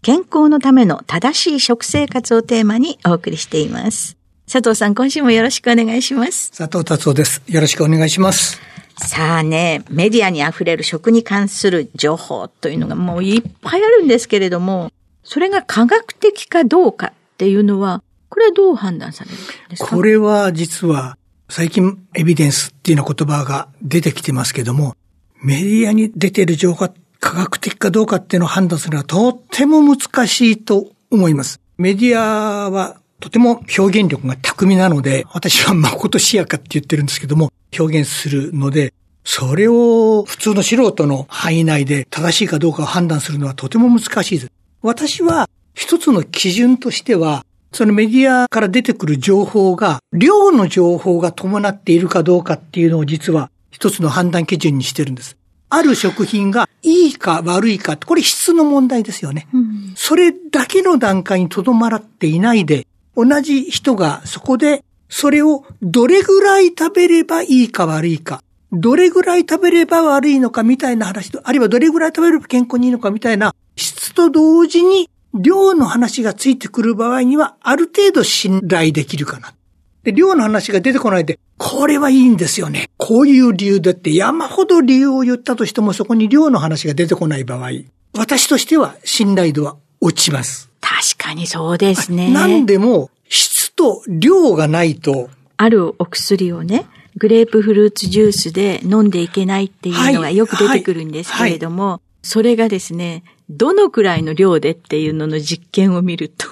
健康のための正しい食生活をテーマにお送りしています。佐藤さん、今週もよろしくお願いします。佐藤達夫です。よろしくお願いします。さあね、メディアに溢れる食に関する情報というのがもういっぱいあるんですけれども、それが科学的かどうかっていうのは、これはどう判断されるんですか？これは実は、最近エビデンスっていうような言葉が出てきてますけども、メディアに出ている情報が科学的かどうかっていうのを判断するのはとっても難しいと思います。メディアはとても表現力が巧みなので、私は誠しやかって言ってるんですけども、表現するので、それを普通の素人の範囲内で正しいかどうかを判断するのはとても難しいです。私は一つの基準としては、そのメディアから出てくる情報が、量の情報が伴っているかどうかっていうのを実は一つの判断基準にしてるんです。ある食品がいいか悪いか、これ質の問題ですよね。うん、それだけの段階にとどまらっていないで、同じ人がそこでそれをどれぐらい食べればいいか悪いか、どれぐらい食べれば悪いのかみたいな話と、あるいはどれぐらい食べれば健康にいいのかみたいな質と同時に量の話がついてくる場合には、ある程度信頼できるかな。で、量の話が出てこないで、これはいいんですよね。こういう理由だって山ほど理由を言ったとしてもそこに量の話が出てこない場合、私としては信頼度は落ちます。確かにそうですね。なんでも、質と量がないと。あるお薬をね、グレープフルーツジュースで飲んでいけないっていうのがよく出てくるんですけれども、はいはいはいそれがですね、どのくらいの量でっていうのの実験を見ると、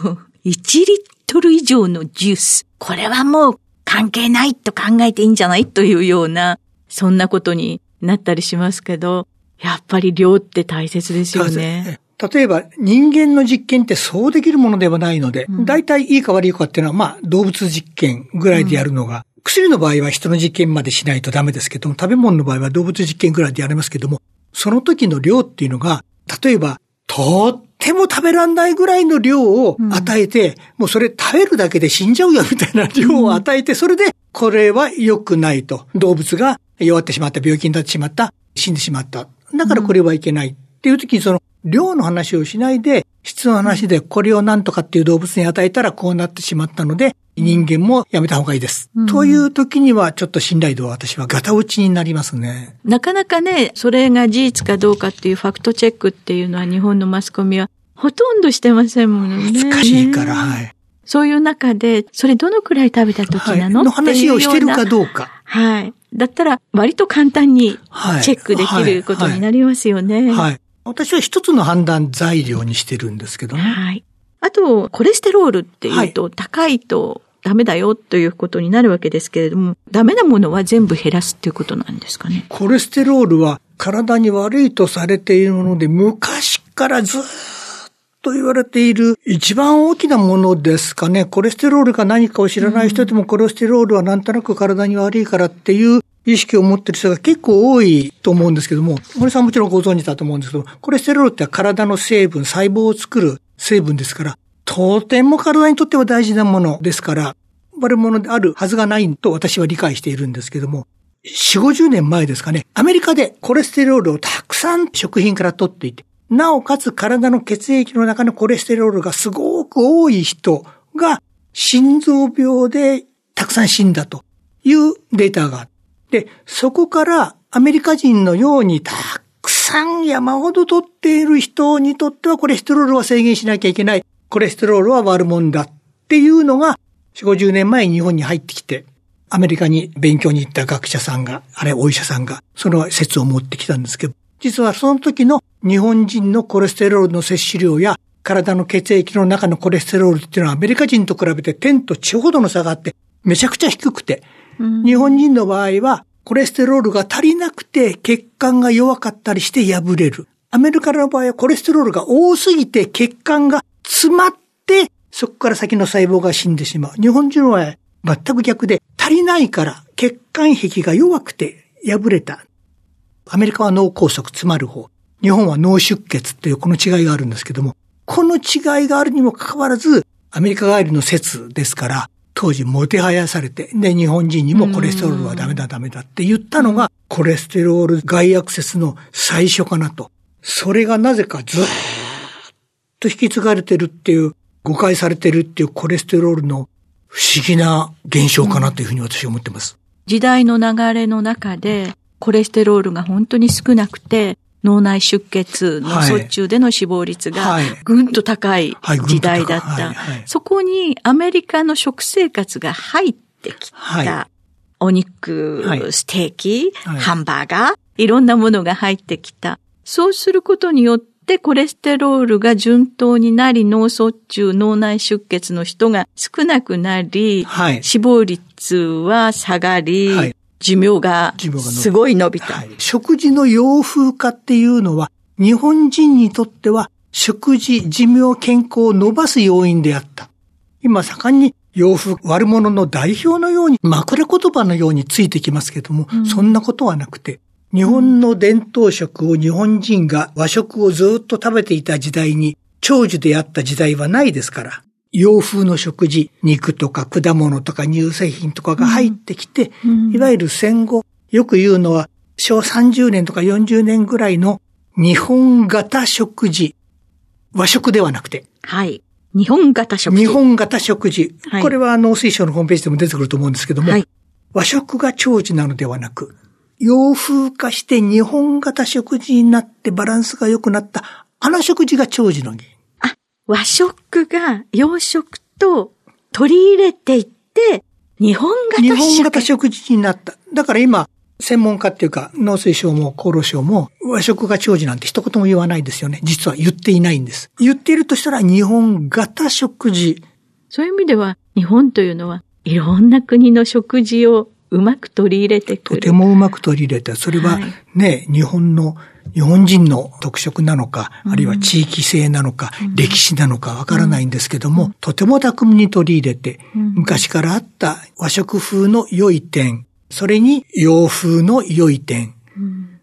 1リットル以上のジュース。これはもう関係ないと考えていいんじゃない？というような、そんなことになったりしますけど、やっぱり量って大切ですよね。例えば人間の実験ってそうできるものではないので、うん、大体いいか悪いかっていうのはまあ動物実験ぐらいでやるのが、うん、薬の場合は人の実験までしないとダメですけども、食べ物の場合は動物実験ぐらいでやれますけども、その時の量っていうのが、例えば、とっても食べらんないぐらいの量を与えて、うん、もうそれ食べるだけで死んじゃうよみたいな量を与えて、それで、これは良くないと。動物が弱ってしまった、病気になってしまった、死んでしまった。だからこれはいけない。っていう時にその、量の話をしないで、質の話でこれを何とかっていう動物に与えたらこうなってしまったので、人間もやめた方がいいです。うん、という時にはちょっと信頼度は私はガタ落ちになりますね。なかなかね、それが事実かどうかっていうファクトチェックっていうのは日本のマスコミはほとんどしてませんもんね。難しいから、はい。そういう中で、それどのくらい食べた時なの、はい、の話をしてるかどうか。はい。だったら、割と簡単にチェックできることになりますよね。はい。はいはい私は一つの判断材料にしてるんですけどね。はい。あと、コレステロールっていうと、高いとダメだよということになるわけですけれども、ダメなものは全部減らすっていうことなんですかね？コレステロールは体に悪いとされているもので、昔からずっと言われている一番大きなものですかね。コレステロールが何かを知らない人でも、コレステロールはなんとなく体に悪いからっていう意識を持ってる人が結構多いと思うんですけども、森さんもちろんご存知だと思うんですけど、コレステロールって体の成分、細胞を作る成分ですから、とても体にとっては大事なものですから、悪者であるはずがないと私は理解しているんですけども、4、50年前ですかね、アメリカでコレステロールをたくさん食品から取っていて、なおかつ体の血液の中のコレステロールがすごく多い人が心臓病でたくさん死んだというデータがあって、そこからアメリカ人のようにたくさん山ほど取っている人にとってはコレステロールは制限しなきゃいけない。コレステロールは悪者だっていうのが4、50年前に日本に入ってきて、アメリカに勉強に行った学者さんが、あれお医者さんが、その説を持ってきたんですけど、実はその時の日本人のコレステロールの摂取量や体の血液の中のコレステロールっていうのはアメリカ人と比べて天と地ほどの差があってめちゃくちゃ低くて、日本人の場合はコレステロールが足りなくて血管が弱かったりして破れる。アメリカの場合はコレステロールが多すぎて血管が詰まってそこから先の細胞が死んでしまう。日本人は全く逆で足りないから血管壁が弱くて破れた。アメリカは脳梗塞詰まる方。日本は脳出血っていうこの違いがあるんですけども、この違いがあるにもかかわらず、アメリカ帰りの説ですから、当時もてはやされて、で、日本人にもコレステロールはダメだダメだって言ったのが、コレステロール外アクセスの最初かなと。それがなぜかずっと引き継がれてるっていう、誤解されてるっていうコレステロールの不思議な現象かなというふうに私は思ってます。時代の流れの中で、コレステロールが本当に少なくて、脳内出血の卒中での死亡率がぐんと高い時代だった。そこにアメリカの食生活が入ってきた。お肉、ステーキ、ハンバーガー、いろんなものが入ってきた。そうすることによってコレステロールが順当になり、脳卒中、脳内出血の人が少なくなり、死亡率は下がり、寿命がすごい伸びた、はい。食事の洋風化っていうのは、日本人にとっては食事、寿命、健康を伸ばす要因であった。今盛んに洋風、悪者の代表のように、枕言葉のようについてきますけども、うん、そんなことはなくて、日本の伝統食を日本人が和食をずっと食べていた時代に、長寿であった時代はないですから。洋風の食事、肉とか果物とか乳製品とかが入ってきて、うん、いわゆる戦後、よく言うのは、昭和30年とか40年ぐらいの日本型食事。和食ではなくて。はい。日本型食事。日本型食事。はい、これは農水省のホームページでも出てくると思うんですけども、はい、和食が長寿なのではなく、洋風化して日本型食事になってバランスが良くなった、あの食事が長寿の原因。和食が洋食と取り入れていって、日本型日本型食事になった。だから今、専門家っていうか、農水省も厚労省も和食が長寿なんて一言も言わないですよね。実は言っていないんです。言っているとしたら日本型食事。そういう意味では、日本というのはいろんな国の食事をうまく取り入れてくる。とてもうまく取り入れた。それはね、はい、日本の日本人の特色なのか、あるいは地域性なのか、うん、歴史なのかわからないんですけども、うん、とても巧みに取り入れて、うん、昔からあった和食風の良い点、それに洋風の良い点、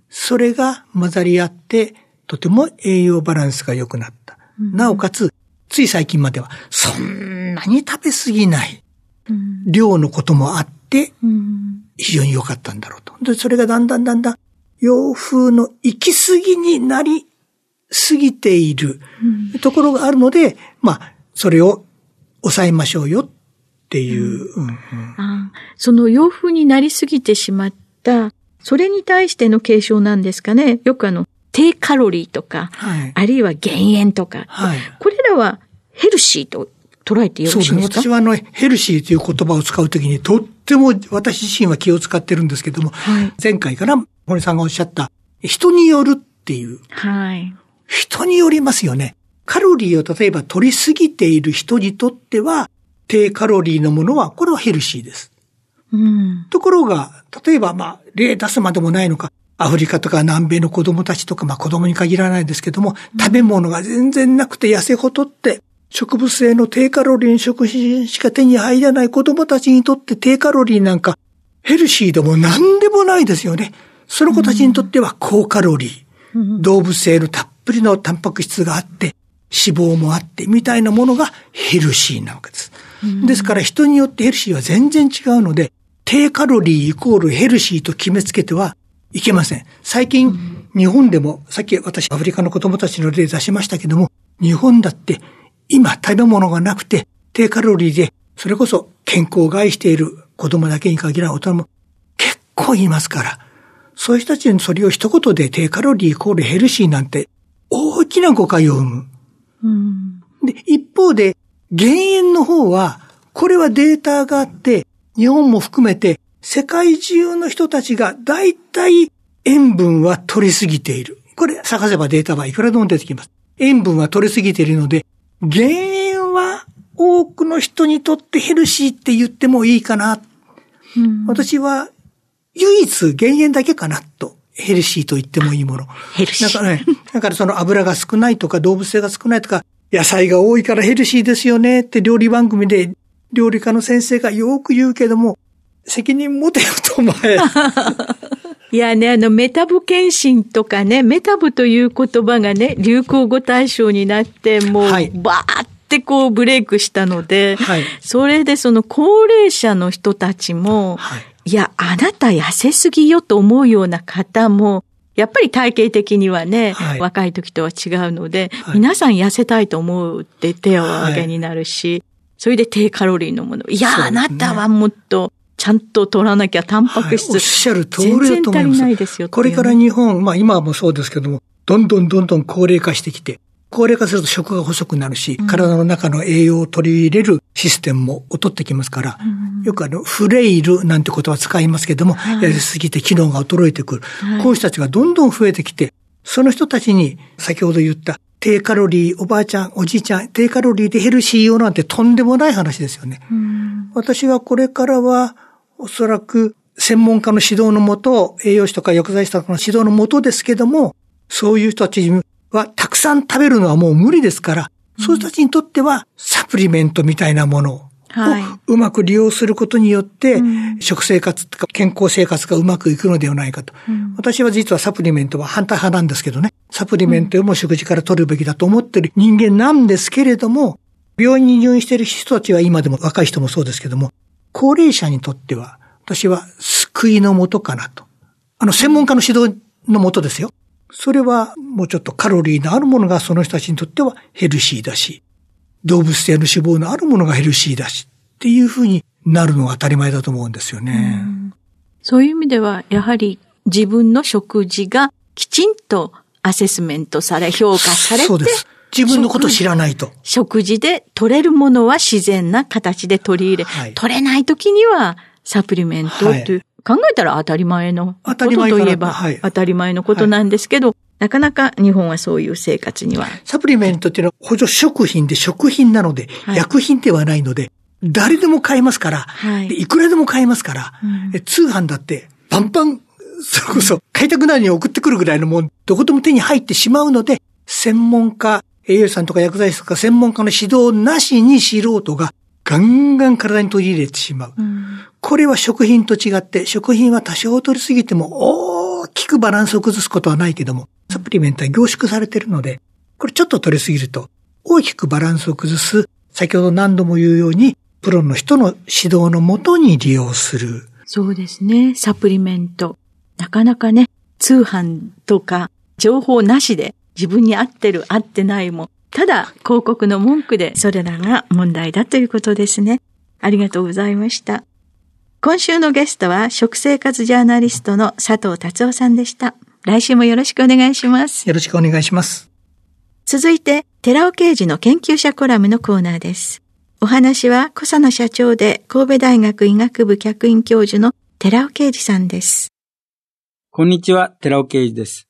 それが混ざり合って、とても栄養バランスが良くなった。なおかつ、つい最近までは、そんなに食べ過ぎない、量のこともあって、非常に良かったんだろうと。で、それがだんだんだんだん洋風の行き過ぎになりすぎているところがあるので、まあ、それを抑えましょうよっていう。うん。うん、その洋風になりすぎてしまった、それに対しての継承なんですかね。よくあの、低カロリーとか、はい、あるいは減塩とか、はい、これらはヘルシーと捉えてよろしいですか？そうですね。私はあの、ヘルシーという言葉を使うときに、とっても私自身は気を使ってるんですけども、はい、前回から森さんがおっしゃった、人によるっていう。はい。人によりますよね。カロリーを例えば取りすぎている人にとっては、低カロリーのものは、これはヘルシーです。うん、ところが、例えば、まあ、例出すまでもないのか、アフリカとか南米の子供たちとか、まあ子供に限らないですけども、食べ物が全然なくて痩せ細って、植物性の低カロリー食品しか手に入らない子供たちにとって低カロリーなんかヘルシーでも何でもないですよね。その子たちにとっては高カロリー、動物性のたっぷりのタンパク質があって、脂肪もあって、みたいなものがヘルシーなわけです。ですから人によってヘルシーは全然違うので、低カロリーイコールヘルシーと決めつけてはいけません。最近、日本でも、さっき私アフリカの子供たちの例出しましたけども、日本だって今食べ物がなくて低カロリーで、それこそ健康を害している子供だけに限らない大人も結構いますから、そういう人たちにそれを一言で低カロリーイコールヘルシーなんて大きな誤解を生む。うん、で、一方で、減塩の方は、これはデータがあって、日本も含めて、世界中の人たちが大体塩分は取りすぎている。これ、探せばデータはいくらでも出てきます。塩分は取りすぎているので、減塩は多くの人にとってヘルシーって言ってもいいかな。うん、私は唯一減塩だけかなと。ヘルシーと言ってもいいもの。ヘルシー。だからね、だからその油が少ないとか動物性が少ないとか、野菜が多いからヘルシーですよねって料理番組で料理家の先生がよく言うけども、責任持てよとお前。いやね、あの、メタブ検診とかね、メタブという言葉がね、流行語大賞になって、もう、はい、バーってこうブレイクしたので、はい、それでその高齢者の人たちも、はい、いや、あなた痩せすぎよと思うような方も、やっぱり体型的にはね、はい、若い時とは違うので、はい、皆さん痩せたいと思うって手を挙げになるし、はい、それで低カロリーのもの。いや、ね、あなたはもっと、ちゃんと取らなきゃタンパク質、おっしゃる通りだと思います。全然足りないですよ。これから日本、まあ今もそうですけども、どんどんどんどん高齢化してきて、高齢化すると食が細くなるし、うん、体の中の栄養を取り入れるシステムも劣ってきますから、うん、よくあの、フレイルなんて言葉使いますけども、はい、やりすぎて機能が衰えてくる、はい。こういう人たちがどんどん増えてきて、その人たちに先ほど言った低カロリー、おばあちゃん、おじいちゃん、低カロリーでヘルシーよなんてとんでもない話ですよね。うん、私はこれからは、おそらく専門家の指導のもと、栄養士とか薬剤師とかの指導のもとですけども、そういう人たちはさん食べるのはもう無理ですから、そういう人たちにとってはサプリメントみたいなものをうまく利用することによって、食生活とか健康生活がうまくいくのではないかと。私は実はサプリメントは反対派なんですけどね。サプリメントも食事から取るべきだと思ってる人間なんですけれども、病院に入院している人たちは今でも若い人もそうですけども、高齢者にとっては、私は救いのもとかなと。あの、専門家の指導のもとですよ。それはもうちょっとカロリーのあるものがその人たちにとってはヘルシーだし、動物性の脂肪のあるものがヘルシーだしっていうふうになるのが当たり前だと思うんですよね。うそういう意味では、やはり自分の食事がきちんとアセスメントされ、評価されて、そうです。自分のこと知らないと。食事で取れるものは自然な形で取り入れ、はい、取れない時にはサプリメントという、はい、考えたら当たり前のことといえば当たり前のことなんですけど、はい、なかなか日本はそういう生活には。サプリメントっていうのは補助食品で食品なので、はい、薬品ではないので、誰でも買えますから、はい、いくらでも買えますから、うん、通販だってバンバン、それこそ買いたくなるに送ってくるぐらいのもん、どことも手に入ってしまうので、専門家、栄養士さんとか薬剤師とか専門家の指導なしに素人がガンガン体に取り入れてしまう。うん、これは食品と違って、食品は多少取りすぎても大きくバランスを崩すことはないけども、サプリメントは凝縮されているので、これちょっと取りすぎると大きくバランスを崩す、先ほど何度も言うように、プロの人の指導のもとに利用する。そうですね。サプリメント。なかなかね、通販とか情報なしで自分に合ってる合ってないもただ、広告の文句でそれらが問題だということですね。ありがとうございました。今週のゲストは食生活ジャーナリストの佐藤達夫さんでした。来週もよろしくお願いします。よろしくお願いします。続いて、寺尾刑事の研究者コラムのコーナーです。お話は、小佐野社長で神戸大学医学部客員教授の寺尾啓二さんです。こんにちは、寺尾啓二です。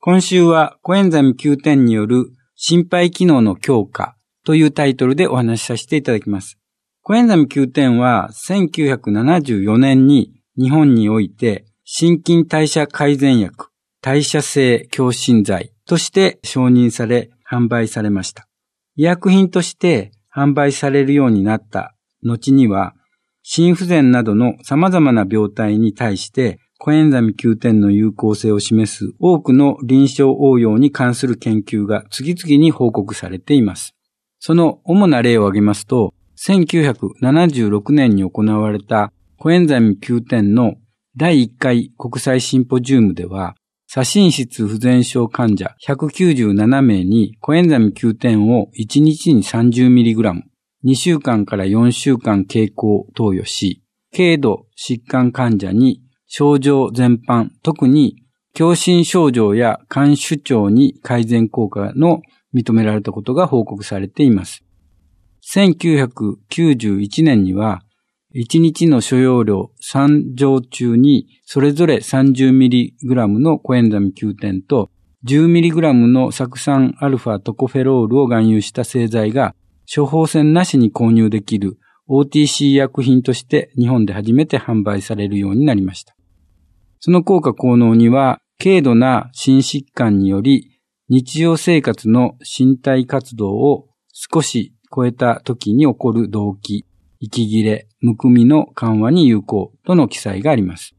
今週はコエンザミ Q10 による心肺機能の強化というタイトルでお話しさせていただきます。コエンザミ Q10 は1974年に日本において心筋代謝改善薬、代謝性強心剤として承認され販売されました。医薬品として販売されるようになった後には心不全などの様々な病態に対してコエンザミ Q10 の有効性を示す多くの臨床応用に関する研究が次々に報告されています。その主な例を挙げますと、1976年に行われたコエンザイム Q10 の第1回国際シンポジウムでは、左心室不全症患者197名にコエンザイム Q10 を1日に 30mg、2週間から4週間経口投与し、軽度疾患患者に症状全般、特に狭心症状や肝主張に改善効果の認められたことが報告されています。1991年には、1日の所要量3錠中にそれぞれ 30mg のコエンザミ Q10 と 10mg の酢酸アルファトコフェロールを含有した製剤が処方箋なしに購入できる OTC 薬品として日本で初めて販売されるようになりました。その効果効能には軽度な心疾患により日常生活の身体活動を少し超えた時に起こる動悸、息切れ、むくみの緩和に有効との記載があります。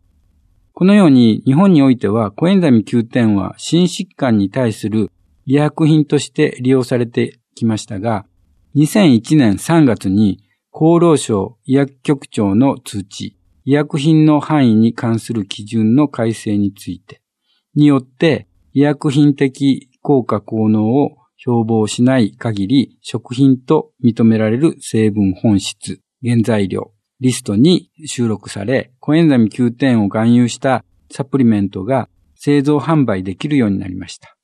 このように日本においてはコエンザミ Q10 は心疾患に対する医薬品として利用されてきましたが、2001年3月に厚労省医薬局長の通知、医薬品の範囲に関する基準の改正について、によって医薬品的効果効能を標榜しない限り食品と認められる成分本質、原材料、リストに収録され、コエンザミ Q10 を含有したサプリメントが製造販売できるようになりました。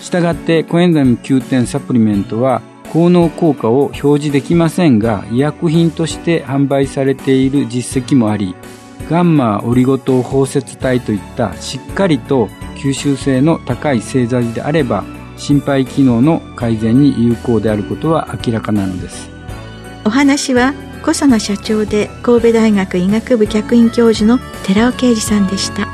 したがってコエンザミ Q10 サプリメントは効能効果を表示できませんが、医薬品として販売されている実績もあり、ガンマオリゴ糖包摂体といったしっかりと吸収性の高い製剤であれば、心肺機能の改善に有効であることは明らかなのです。お話は小佐野社長で神戸大学医学部客員教授の寺尾啓二さんでした。